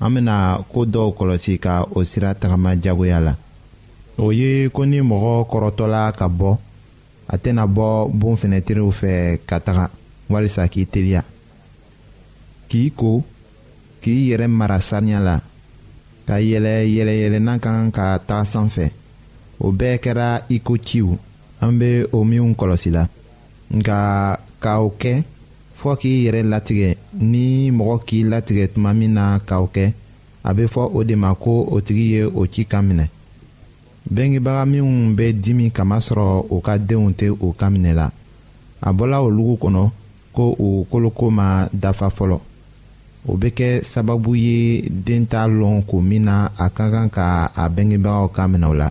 an bena koo dɔw kɔlɔsi ka o sira tagama jagoya la o ye ko ni mɔgɔ kɔrɔtɔla ka bɔ a tɛna bɔ bon fenɛtiriw fɛ ka taga walisa k'i teliya k'i ko k'i yɛrɛ mara saniya la ka yɛlɛ yɛlɛyɛlɛnna ka kan ka taga sanfɛ o bɛɛ kɛra i ko ciw an be o minw kɔlɔsi la nka ka o kɛ fɔ k'i yɛrɛ latigɛ ni mɔgɔ k'i latigɛ tuma min na ka o kɛ a bɛ fɔ o de ma ko o tigi ye o ci ka minɛ bengebaga minnu bɛ dimi kamasɔrɔ u ka denw tɛ u ka minɛ la a bɔla olugu kɔnɔ ko u koloko ma dafa fɔlɔ o bɛ kɛ sababu ye den t'a lɔn ko min na a ka kan ka a bengebagaw ka minɛ o la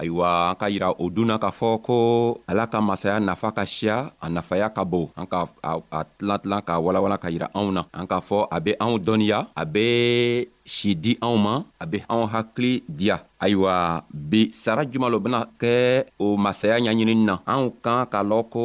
ayiwa an ka yira o dun na k'a fɔ ko ala ka masaya nafa ka siya a nafaya ka bon an ka a tilan tilan k'a walawala ka yira anw na an k'a fɔ a be anw dɔnniya a be si di anw ma a be anw hakili diya ayiwa bi sara juman lo bena kɛ o masaya ɲaɲinini na anw kan k'a lɔn ko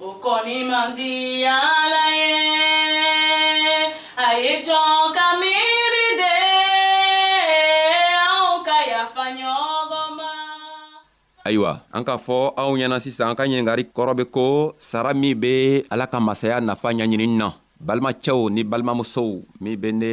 Ukoni mandialaye ayejo kamiride au kayafanyogoma. ayiwa an k'a fɔ aw ɲɛna sisan an ka ɲiningari kɔrɔ be ko sara min be ala ka masaya nafa ɲaɲinin na balimacɛw ni balimamusow min be ne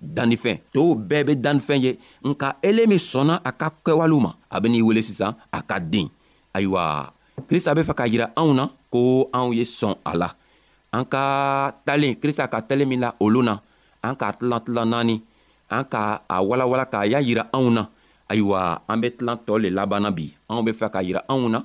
dannifɛn tow bɛɛ bɛ dannifɛn ye nka ele min sɔnna a ka kɛwalew ma a bɛ n'i wele sisan a ka den ayiwa krista bɛ fɛ ka yira anw na ko anw ye sɔn a la an ka talen krista ka talen min la olu na an k'a tilan tilan naani an ka a walawala k'a y'a yira anw na ayiwa an bɛ tilan tɔ le labanna bi anw bɛ fɛ ka yira anw na